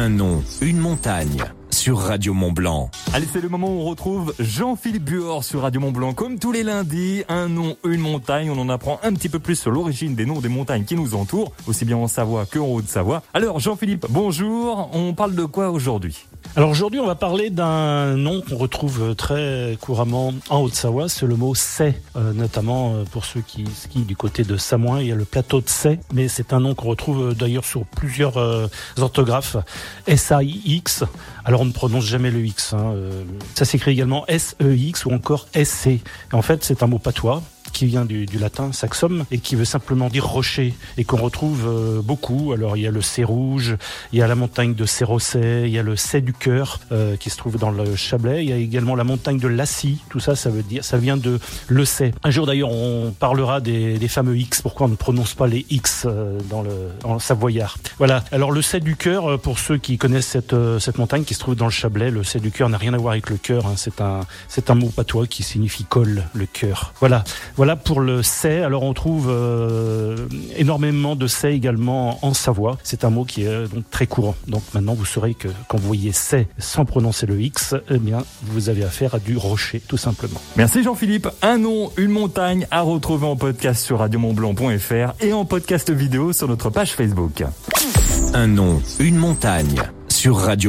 Un nom, une montagne sur Radio Mont Blanc. Allez, c'est le moment où on retrouve Jean-Philippe Buor sur Radio Mont Blanc. Comme tous les lundis, un nom, une montagne. On en apprend un petit peu plus sur l'origine des noms des montagnes qui nous entourent, aussi bien en Savoie que en Haute-Savoie. Alors, Jean-Philippe, bonjour. On parle de quoi aujourd'hui? Alors aujourd'hui, on va parler d'un nom qu'on retrouve très couramment en Haute-Savoie, c'est le mot C'est, euh, notamment euh, pour ceux qui skient du côté de Samoin, il y a le plateau de C'est, mais c'est un nom qu'on retrouve euh, d'ailleurs sur plusieurs orthographes, S-A-I-X. Alors on ne prononce jamais le X, hein, ça s'écrit également S-E-X ou encore S-C. En fait, c'est un mot patois qui vient du, latin saxum et qui veut simplement dire rocher et qu'on retrouve euh, beaucoup. Alors il y a le C rouge, il y a la montagne de Cérosset, il y a le C du cœur euh, qui se trouve dans le Chablais, il y a également la montagne de Lassie. Tout ça, ça veut dire, ça vient de le C. Un jour d'ailleurs, on parlera des, fameux X. Pourquoi on ne prononce pas les X euh, dans le en savoyard? Voilà. Alors le C du cœur, pour ceux qui connaissent cette cette montagne qui se trouve dans le Chablais, le C du cœur n'a rien à voir avec le cœur. Hein. C'est un c'est un mot patois qui signifie col, le cœur. Voilà. Voilà pour le c'est. Alors on trouve euh, énormément de c'est également en Savoie. C'est un mot qui est euh, donc très courant. Donc maintenant vous saurez que quand vous voyez c'est sans prononcer le X, eh bien vous avez affaire à du rocher tout simplement. Merci Jean-Philippe. Un nom, une montagne à retrouver en podcast sur radiomontblanc.fr et en podcast vidéo sur notre page Facebook. Un nom, une montagne sur Radio